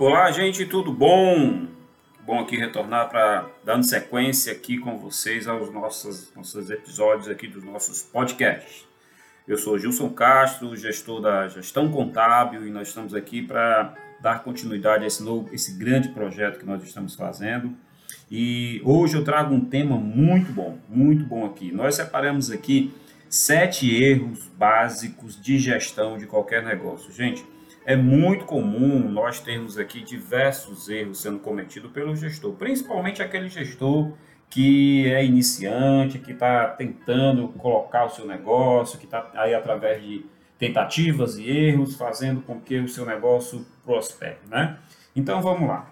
Olá, gente, tudo bom? Bom aqui retornar para dando sequência aqui com vocês aos nossos, nossos episódios aqui dos nossos podcasts. Eu sou Gilson Castro, gestor da Gestão Contábil, e nós estamos aqui para dar continuidade a esse novo, esse grande projeto que nós estamos fazendo. E hoje eu trago um tema muito bom, muito bom aqui. Nós separamos aqui sete erros básicos de gestão de qualquer negócio. Gente, é muito comum nós termos aqui diversos erros sendo cometidos pelo gestor, principalmente aquele gestor que é iniciante, que está tentando colocar o seu negócio, que está aí através de tentativas e erros, fazendo com que o seu negócio prospere, né? Então vamos lá.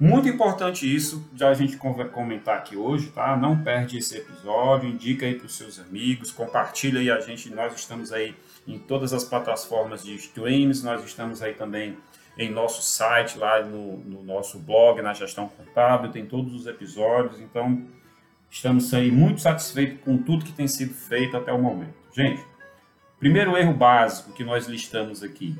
Muito importante isso, já a gente comentar aqui hoje, tá? Não perde esse episódio, indica aí para os seus amigos, compartilha aí a gente, nós estamos aí em todas as plataformas de streams, nós estamos aí também em nosso site, lá no, no nosso blog, na Gestão Contábil, tem todos os episódios, então estamos aí muito satisfeitos com tudo que tem sido feito até o momento. Gente, primeiro erro básico que nós listamos aqui,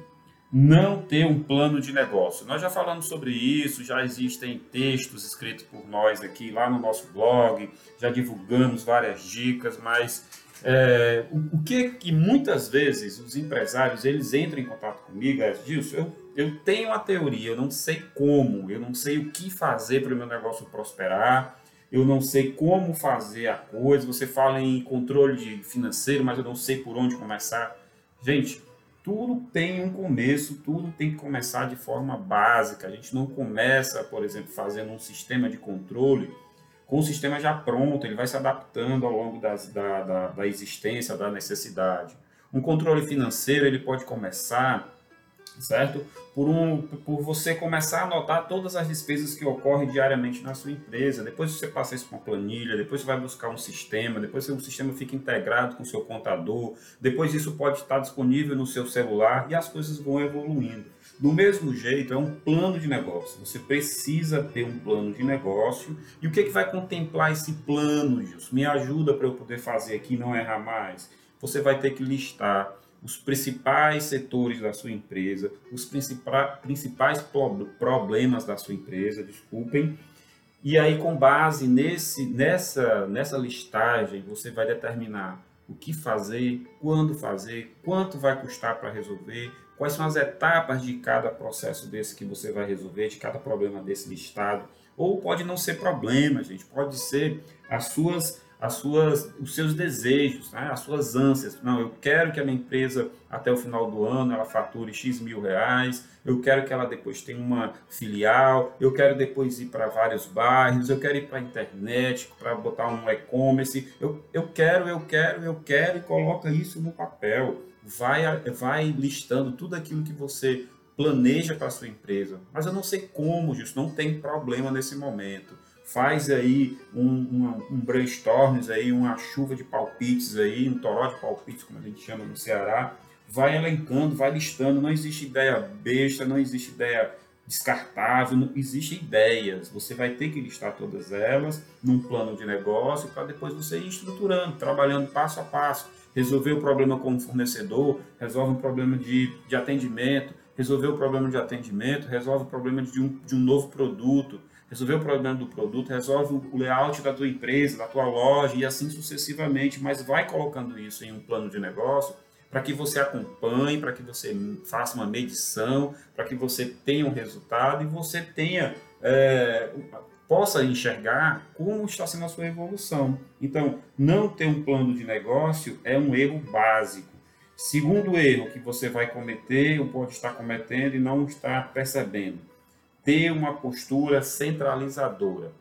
não ter um plano de negócio. Nós já falamos sobre isso, já existem textos escritos por nós aqui lá no nosso blog, já divulgamos várias dicas, mas é, o, o, que que muitas vezes os empresários eles entram em contato comigo é eu, eu tenho a teoria, eu não sei como, eu não sei o que fazer para o meu negócio prosperar, eu não sei como fazer a coisa, você fala em controle financeiro, mas eu não sei por onde começar. Gente, tudo tem um começo, tudo tem que começar de forma básica. A gente não começa, por exemplo, fazendo um sistema de controle com o sistema já pronto, ele vai se adaptando ao longo das, da, da, da existência, da necessidade. Um controle financeiro ele pode começar certo? Por, um, por você começar a anotar todas as despesas que ocorrem diariamente na sua empresa. Depois você passa isso para uma planilha, depois você vai buscar um sistema, depois o sistema fica integrado com o seu contador, depois isso pode estar disponível no seu celular e as coisas vão evoluindo. Do mesmo jeito, é um plano de negócio. Você precisa ter um plano de negócio. E o que, é que vai contemplar esse plano, Gilson? Me ajuda para eu poder fazer aqui e não errar mais. Você vai ter que listar os principais setores da sua empresa, os principais problemas da sua empresa, desculpem. E aí, com base nesse, nessa, nessa listagem, você vai determinar o que fazer, quando fazer, quanto vai custar para resolver, quais são as etapas de cada processo desse que você vai resolver, de cada problema desse listado. Ou pode não ser problema, gente, pode ser as suas as suas, os seus desejos, né? as suas ânsias. Não, eu quero que a minha empresa, até o final do ano, ela fature X mil reais, eu quero que ela depois tenha uma filial, eu quero depois ir para vários bairros, eu quero ir para a internet, para botar um e-commerce, eu, eu quero, eu quero, eu quero, e coloca isso no papel. Vai, vai listando tudo aquilo que você planeja para a sua empresa. Mas eu não sei como, Justo, não tem problema nesse momento faz aí um, um, um brainstorm, aí, uma chuva de palpites, aí, um toró de palpites, como a gente chama no Ceará, vai elencando, vai listando, não existe ideia besta, não existe ideia descartável, não existe ideias. Você vai ter que listar todas elas num plano de negócio para depois você ir estruturando, trabalhando passo a passo. Resolver o problema com o fornecedor, resolve um problema de, de atendimento, resolver o problema de atendimento, resolve o problema de um, de um novo produto, resolver o problema do produto, resolve o layout da tua empresa, da tua loja e assim sucessivamente, mas vai colocando isso em um plano de negócio para que você acompanhe, para que você faça uma medição, para que você tenha um resultado e você tenha é, possa enxergar como está sendo a sua evolução. Então, não ter um plano de negócio é um erro básico. Segundo erro que você vai cometer ou pode estar cometendo e não está percebendo ter uma postura centralizadora.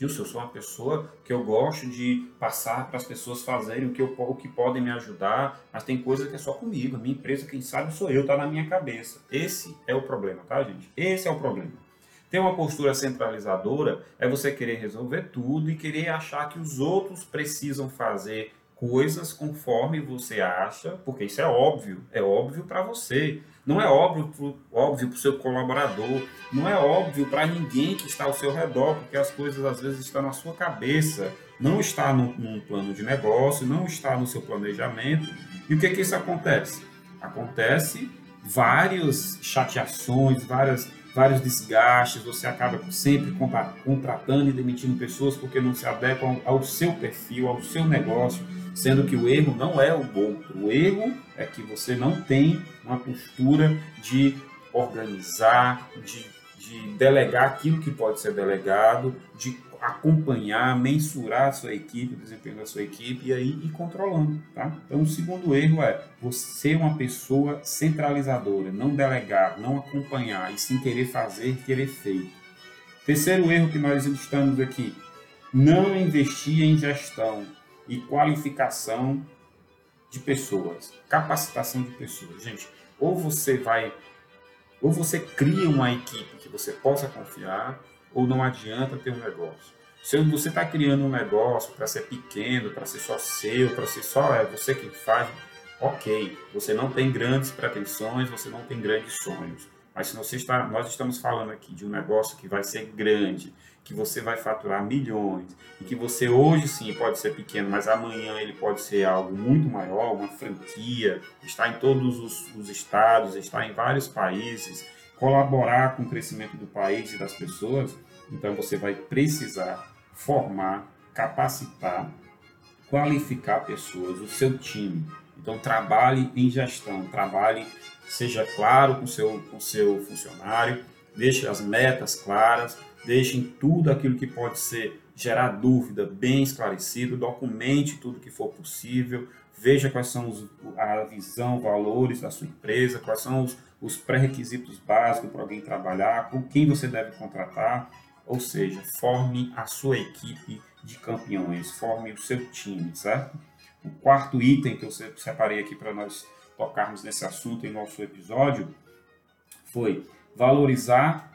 Gilson, eu sou uma pessoa que eu gosto de passar para as pessoas fazerem o que, eu, o que podem me ajudar, mas tem coisa que é só comigo. A minha empresa, quem sabe, sou eu, está na minha cabeça. Esse é o problema, tá, gente? Esse é o problema. Ter uma postura centralizadora é você querer resolver tudo e querer achar que os outros precisam fazer coisas conforme você acha, porque isso é óbvio, é óbvio para você. Não é óbvio óbvio para o seu colaborador, não é óbvio para ninguém que está ao seu redor, porque as coisas às vezes estão na sua cabeça, não está num, num plano de negócio, não está no seu planejamento. E o que que isso acontece? Acontece várias chateações, várias vários desgastes, você acaba sempre contratando e demitindo pessoas porque não se adequam ao seu perfil, ao seu negócio, sendo que o erro não é o outro. O erro é que você não tem uma postura de organizar, de, de delegar aquilo que pode ser delegado, de acompanhar, mensurar a sua equipe, o desempenho da sua equipe e aí ir controlando, tá? Então, o segundo erro é você ser uma pessoa centralizadora, não delegar, não acompanhar e sim querer fazer, querer feito. Terceiro erro que nós estamos aqui, não investir em gestão e qualificação de pessoas, capacitação de pessoas. Gente, ou você vai ou você cria uma equipe que você possa confiar, ou não adianta ter um negócio. Se você está criando um negócio para ser pequeno, para ser só seu, para ser só é você quem faz, ok. Você não tem grandes pretensões, você não tem grandes sonhos. Mas se você está, nós estamos falando aqui de um negócio que vai ser grande, que você vai faturar milhões e que você hoje sim pode ser pequeno, mas amanhã ele pode ser algo muito maior, uma franquia, está em todos os, os estados, está em vários países colaborar com o crescimento do país e das pessoas, então você vai precisar formar, capacitar, qualificar pessoas, o seu time. Então trabalhe em gestão, trabalhe, seja claro com seu com seu funcionário, deixe as metas claras, deixe tudo aquilo que pode ser gerar dúvida bem esclarecido, documente tudo que for possível, veja quais são os, a visão, valores da sua empresa, quais são os, os pré-requisitos básicos para alguém trabalhar, com quem você deve contratar, ou seja, forme a sua equipe de campeões, forme o seu time, certo? O quarto item que eu separei aqui para nós tocarmos nesse assunto em nosso episódio foi valorizar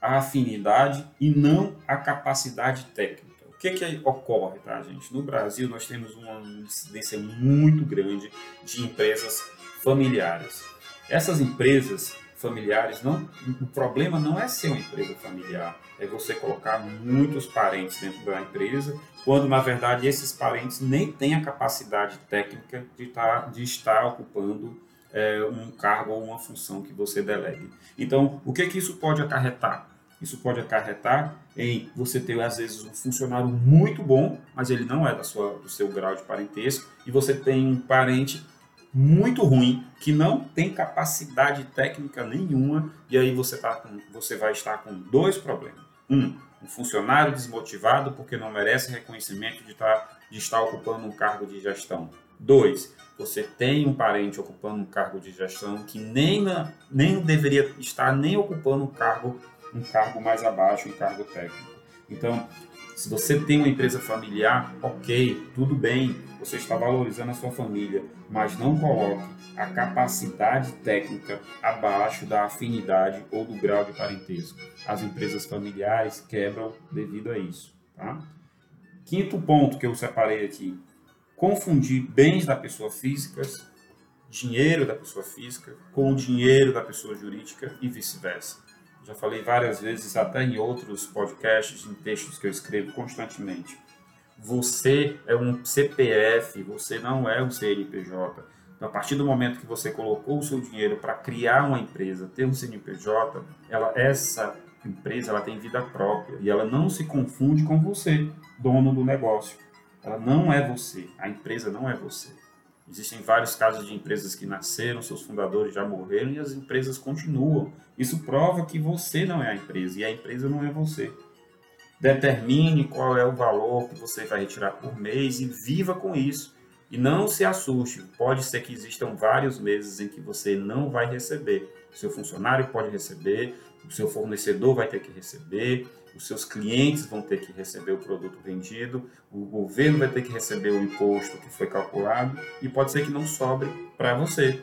a afinidade e não a capacidade técnica. O que, que ocorre, tá, gente? No Brasil, nós temos uma incidência muito grande de empresas familiares. Essas empresas familiares, não, o problema não é ser uma empresa familiar, é você colocar muitos parentes dentro da empresa, quando na verdade esses parentes nem têm a capacidade técnica de, tá, de estar ocupando é, um cargo ou uma função que você delegue. Então, o que, que isso pode acarretar? Isso pode acarretar em você ter, às vezes, um funcionário muito bom, mas ele não é da sua, do seu grau de parentesco, e você tem um parente muito ruim, que não tem capacidade técnica nenhuma, e aí você, tá com, você vai estar com dois problemas. Um, um funcionário desmotivado porque não merece reconhecimento de tá, de estar ocupando um cargo de gestão. Dois, você tem um parente ocupando um cargo de gestão que nem, na, nem deveria estar nem ocupando um cargo um cargo mais abaixo, um cargo técnico. Então, se você tem uma empresa familiar, ok, tudo bem, você está valorizando a sua família, mas não coloque a capacidade técnica abaixo da afinidade ou do grau de parentesco. As empresas familiares quebram devido a isso. Tá? Quinto ponto que eu separei aqui: confundir bens da pessoa física, dinheiro da pessoa física, com o dinheiro da pessoa jurídica e vice-versa. Já falei várias vezes, até em outros podcasts, em textos que eu escrevo constantemente. Você é um CPF, você não é um CNPJ. Então, a partir do momento que você colocou o seu dinheiro para criar uma empresa, ter um CNPJ, ela, essa empresa ela tem vida própria e ela não se confunde com você, dono do negócio. Ela não é você, a empresa não é você. Existem vários casos de empresas que nasceram, seus fundadores já morreram e as empresas continuam. Isso prova que você não é a empresa e a empresa não é você. Determine qual é o valor que você vai retirar por mês e viva com isso. E não se assuste, pode ser que existam vários meses em que você não vai receber. seu funcionário pode receber, o seu fornecedor vai ter que receber, os seus clientes vão ter que receber o produto vendido, o governo vai ter que receber o imposto que foi calculado e pode ser que não sobre para você.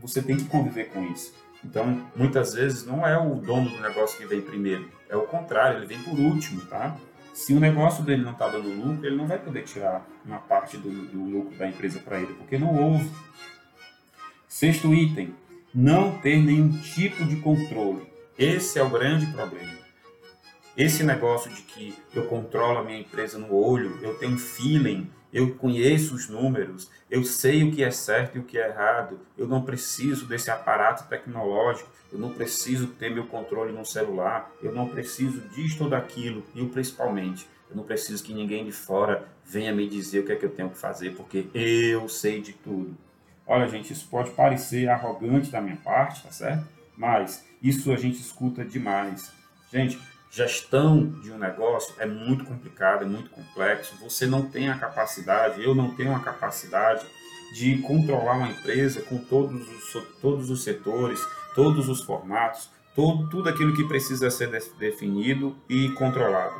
Você tem que conviver com isso. Então, muitas vezes não é o dono do negócio que vem primeiro, é o contrário, ele vem por último, tá? Se o negócio dele não está dando lucro, ele não vai poder tirar uma parte do, do lucro da empresa para ele, porque não houve. Sexto item, não ter nenhum tipo de controle. Esse é o grande problema. Esse negócio de que eu controlo a minha empresa no olho, eu tenho feeling, eu conheço os números, eu sei o que é certo e o que é errado, eu não preciso desse aparato tecnológico, eu não preciso ter meu controle no celular, eu não preciso disto ou daquilo, e principalmente, eu não preciso que ninguém de fora venha me dizer o que é que eu tenho que fazer, porque eu sei de tudo. Olha, gente, isso pode parecer arrogante da minha parte, tá certo? Mas isso a gente escuta demais. Gente, gestão de um negócio é muito complicado, é muito complexo. Você não tem a capacidade, eu não tenho a capacidade de controlar uma empresa com todos os, todos os setores, todos os formatos, todo, tudo aquilo que precisa ser definido e controlado.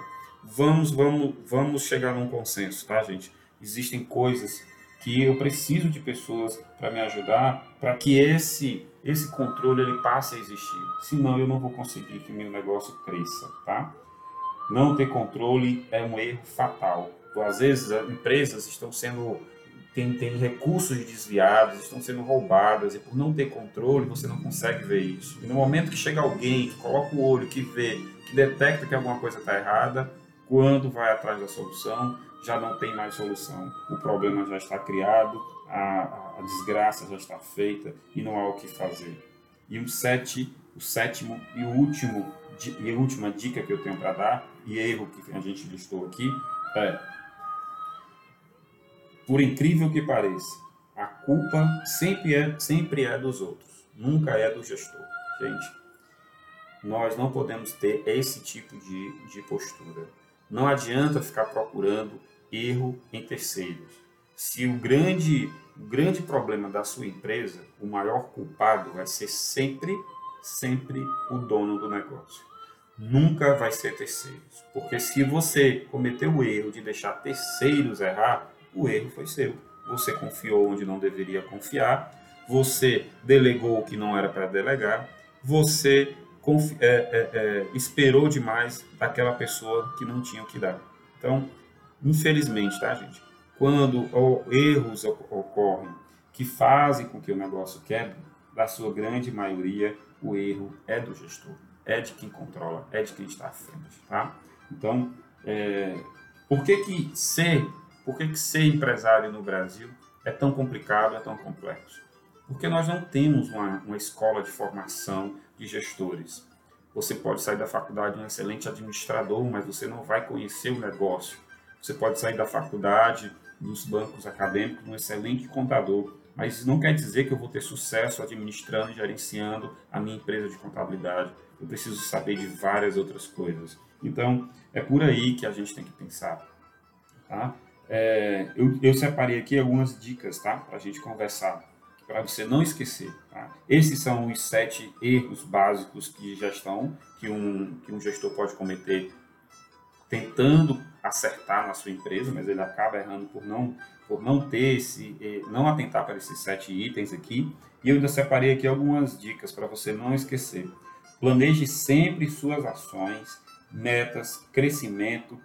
Vamos, vamos, vamos chegar num consenso, tá, gente? Existem coisas que eu preciso de pessoas para me ajudar, para que esse esse controle ele passe a existir. Senão eu não vou conseguir que meu negócio cresça, tá? Não ter controle é um erro fatal. Então, às vezes, empresas estão sendo tem, tem recursos desviados, estão sendo roubadas, e por não ter controle, você não consegue ver isso. E no momento que chega alguém, que coloca o olho, que vê, que detecta que alguma coisa está errada, quando vai atrás da solução, já não tem mais solução. O problema já está criado, a, a desgraça já está feita e não há o que fazer. E o, sete, o sétimo e último e a última dica que eu tenho para dar, e erro que a gente listou aqui, é por incrível que pareça, a culpa sempre é, sempre é dos outros, nunca é do gestor. Gente, nós não podemos ter esse tipo de, de postura. Não adianta ficar procurando erro em terceiros. Se o grande, o grande problema da sua empresa, o maior culpado vai ser sempre, sempre o dono do negócio. Nunca vai ser terceiros. Porque se você cometeu o erro de deixar terceiros errar, o erro foi seu. Você confiou onde não deveria confiar, você delegou o que não era para delegar, você é, é, é, esperou demais daquela pessoa que não tinha o que dar. Então, infelizmente, tá, gente? Quando erros ocorrem que fazem com que o negócio quebre, da sua grande maioria, o erro é do gestor, é de quem controla, é de quem está à frente, tá? Então, é, por que que ser por que, que ser empresário no Brasil é tão complicado, é tão complexo? Porque nós não temos uma, uma escola de formação de gestores. Você pode sair da faculdade um excelente administrador, mas você não vai conhecer o negócio. Você pode sair da faculdade, dos bancos acadêmicos, um excelente contador, mas isso não quer dizer que eu vou ter sucesso administrando e gerenciando a minha empresa de contabilidade. Eu preciso saber de várias outras coisas. Então, é por aí que a gente tem que pensar. Tá? É, eu, eu, separei aqui algumas dicas, tá? Para a gente conversar, para você não esquecer. Tá? Esses são os sete erros básicos de gestão que um, que um gestor pode cometer tentando acertar na sua empresa, mas ele acaba errando por não por não ter esse, não atentar para esses sete itens aqui. E eu ainda separei aqui algumas dicas para você não esquecer. Planeje sempre suas ações, metas, crescimento,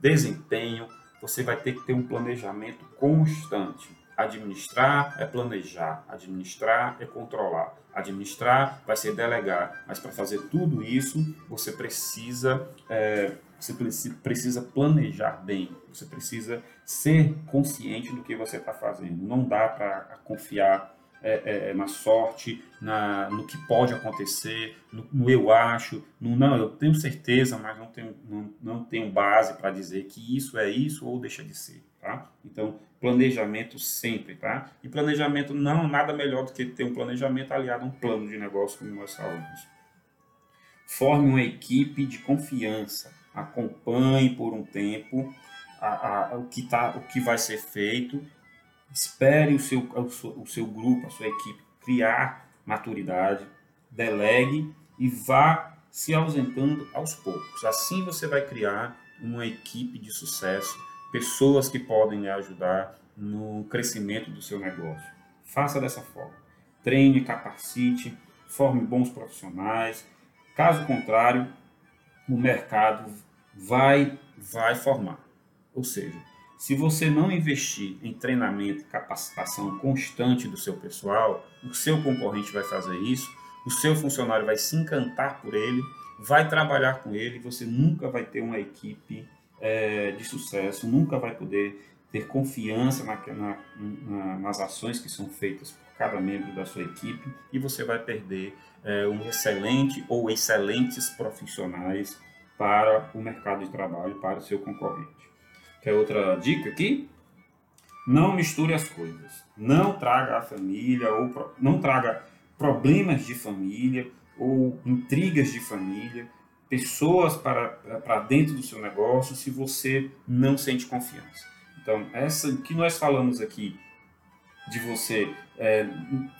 desempenho, você vai ter que ter um planejamento constante. Administrar é planejar, administrar é controlar, administrar vai ser delegar, mas para fazer tudo isso você precisa é, você precisa planejar bem, você precisa ser consciente do que você está fazendo. Não dá para confiar é, é, é, na sorte, na, no que pode acontecer, no, no, eu acho, no não, eu tenho certeza, mas não tenho, não, não tenho base para dizer que isso é isso ou deixa de ser, tá? Então, planejamento sempre, tá? E planejamento não nada melhor do que ter um planejamento aliado a um plano de negócio, como nós falamos. Forme uma equipe de confiança, acompanhe por um tempo a, a, o, que tá, o que vai ser feito espere o seu, o seu grupo, a sua equipe criar maturidade, delegue e vá se ausentando aos poucos. Assim você vai criar uma equipe de sucesso, pessoas que podem lhe ajudar no crescimento do seu negócio. Faça dessa forma. Treine, capacite, forme bons profissionais. Caso contrário, o mercado vai vai formar. Ou seja, se você não investir em treinamento capacitação constante do seu pessoal, o seu concorrente vai fazer isso, o seu funcionário vai se encantar por ele, vai trabalhar com ele, você nunca vai ter uma equipe é, de sucesso, nunca vai poder ter confiança na, na, na, nas ações que são feitas por cada membro da sua equipe e você vai perder é, um excelente ou excelentes profissionais para o mercado de trabalho, para o seu concorrente. Quer outra dica aqui? Não misture as coisas. Não traga a família ou não traga problemas de família ou intrigas de família, pessoas para, para dentro do seu negócio se você não sente confiança. Então, essa que nós falamos aqui de você é,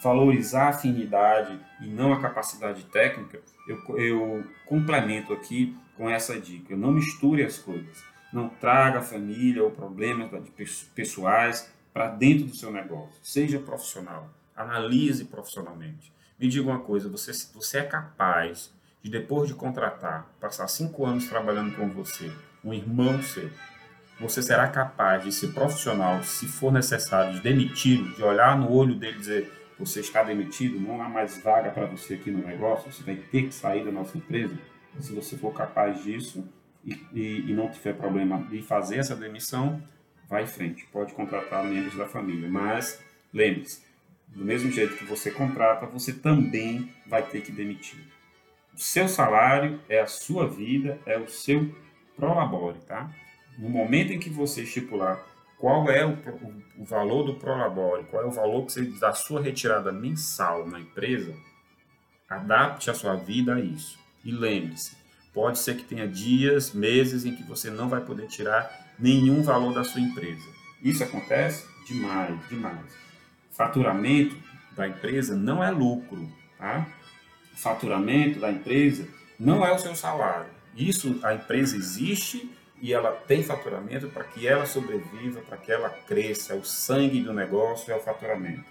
valorizar a afinidade e não a capacidade técnica, eu, eu complemento aqui com essa dica. Não misture as coisas. Não traga a família ou problemas pessoais para dentro do seu negócio. Seja profissional. Analise profissionalmente. Me diga uma coisa: você, você é capaz de, depois de contratar, passar cinco anos trabalhando com você, um irmão seu, você será capaz de ser profissional, se for necessário, de demitir, de olhar no olho dele e dizer: você está demitido, não há mais vaga para você aqui no negócio, você vai ter que sair da nossa empresa? Se você for capaz disso e, e, não tiver problema de fazer essa demissão, vai em frente, pode contratar membros da família. Mas lembre-se, do mesmo jeito que você contrata, você também vai ter que demitir. O seu salário é a sua vida, é o seu prolabore, tá? No momento em que você estipular qual é o, o, valor do prolabore, qual é o valor que você, da sua retirada mensal na empresa, adapte a sua vida a isso. E lembre-se, pode ser que tenha dias, meses em que você não vai poder tirar nenhum valor da sua empresa. Isso acontece demais, demais. Faturamento da empresa não é lucro, tá? Faturamento da empresa não é o seu salário. Isso a empresa existe e ela tem faturamento para que ela sobreviva, para que ela cresça. O sangue do negócio é o faturamento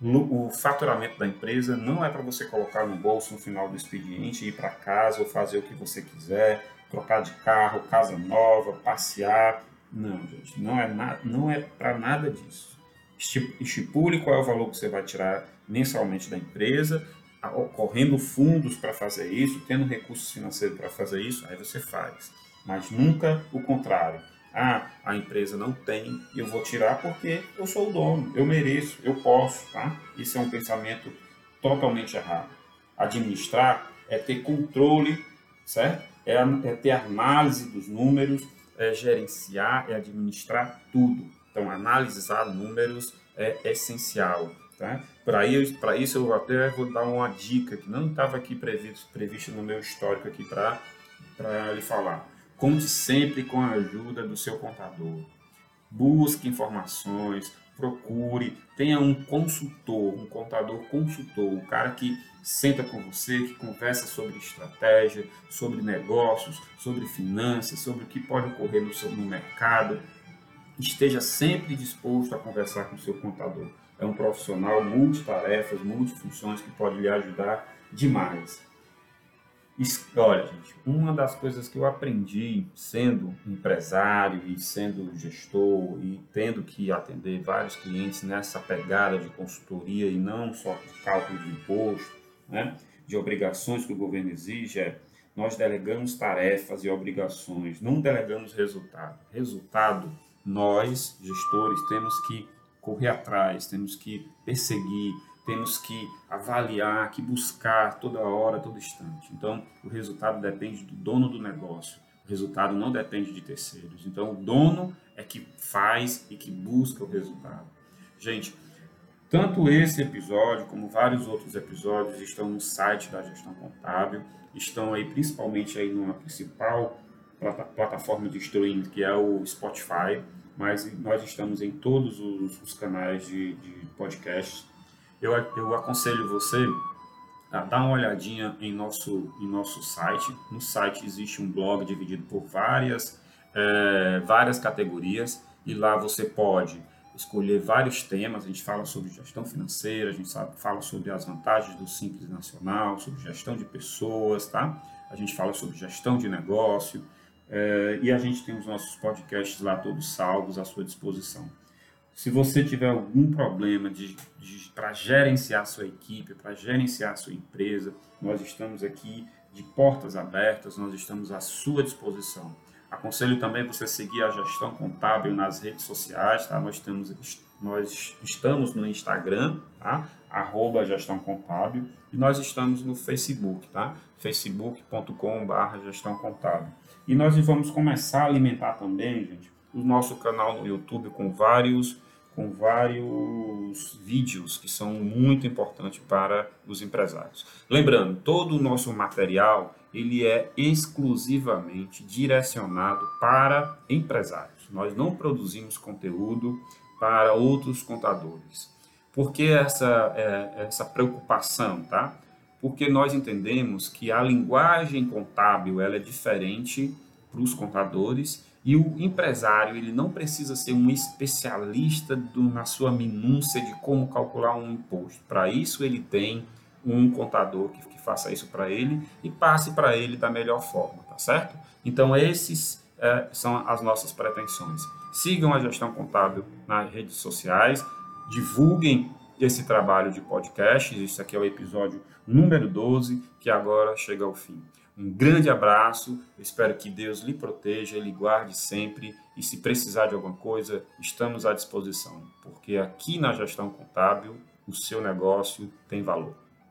o faturamento da empresa não é para você colocar no bolso no final do expediente, ir para casa ou fazer o que você quiser, trocar de carro, casa nova, passear. Não, gente, não é, na, não é para nada disso. Estipule qual é o valor que você vai tirar mensalmente da empresa, correndo fundos para fazer isso, tendo recursos financeiros para fazer isso, aí você faz. Mas nunca o contrário ah, a empresa não tem, eu vou tirar porque eu sou o dono, eu mereço, eu posso, tá? Isso é um pensamento totalmente errado. Administrar é ter controle, certo? É, é ter análise dos números, é gerenciar, é administrar tudo. Então, analisar números é essencial. Tá? Para isso, eu até vou dar uma dica que não estava aqui previsto, previsto no meu histórico aqui para lhe falar. Conte sempre com a ajuda do seu contador. Busque informações, procure, tenha um consultor, um contador consultor, um cara que senta com você, que conversa sobre estratégia, sobre negócios, sobre finanças, sobre o que pode ocorrer no, seu, no mercado. Esteja sempre disposto a conversar com o seu contador. É um profissional multitarefas, multifunções que pode lhe ajudar demais. Olha, gente, uma das coisas que eu aprendi sendo empresário e sendo gestor e tendo que atender vários clientes nessa pegada de consultoria e não só de cálculo de imposto, né, de obrigações que o governo exige, é nós delegamos tarefas e obrigações, não delegamos resultado. Resultado, nós, gestores, temos que correr atrás, temos que perseguir, temos que avaliar, que buscar toda hora, todo instante. Então, o resultado depende do dono do negócio. O resultado não depende de terceiros. Então, o dono é que faz e que busca o resultado. Gente, tanto esse episódio como vários outros episódios estão no site da Gestão Contábil, estão aí principalmente aí numa principal plataforma de streaming que é o Spotify, mas nós estamos em todos os, canais de, de podcasts eu, eu aconselho você a dar uma olhadinha em nosso, em nosso site. No site existe um blog dividido por várias, é, várias categorias e lá você pode escolher vários temas. A gente fala sobre gestão financeira, a gente sabe, fala sobre as vantagens do Simples Nacional, sobre gestão de pessoas, tá? A gente fala sobre gestão de negócio é, e a gente tem os nossos podcasts lá todos salvos à sua disposição. Se você tiver algum problema de, de para gerenciar sua equipe, para gerenciar sua empresa, nós estamos aqui de portas abertas, nós estamos à sua disposição. Aconselho também você seguir a Gestão Contábil nas redes sociais, tá? Nós temos nós estamos no Instagram, tá? Arroba Gestão Contábil, e nós estamos no Facebook, tá? facebook.com.br Gestão Contábil. E nós vamos começar a alimentar também, gente, o nosso canal no YouTube com vários com vários vídeos que são muito importantes para os empresários. Lembrando, todo o nosso material ele é exclusivamente direcionado para empresários. Nós não produzimos conteúdo para outros contadores. Por que essa, é, essa preocupação, tá? Porque nós entendemos que a linguagem contábil ela é diferente para os contadores e o empresário ele não precisa ser um especialista do, na sua minúcia de como calcular um imposto. Para isso ele tem um contador que, que faça isso para ele e passe para ele da melhor forma, tá certo? Então esses é, são as nossas pretensões. Sigam a gestão contábil nas redes sociais, divulguem esse trabalho de podcast. Isso aqui é o episódio número 12, que agora chega ao fim. Um grande abraço, espero que Deus lhe proteja, lhe guarde sempre. E se precisar de alguma coisa, estamos à disposição, porque aqui na gestão contábil o seu negócio tem valor.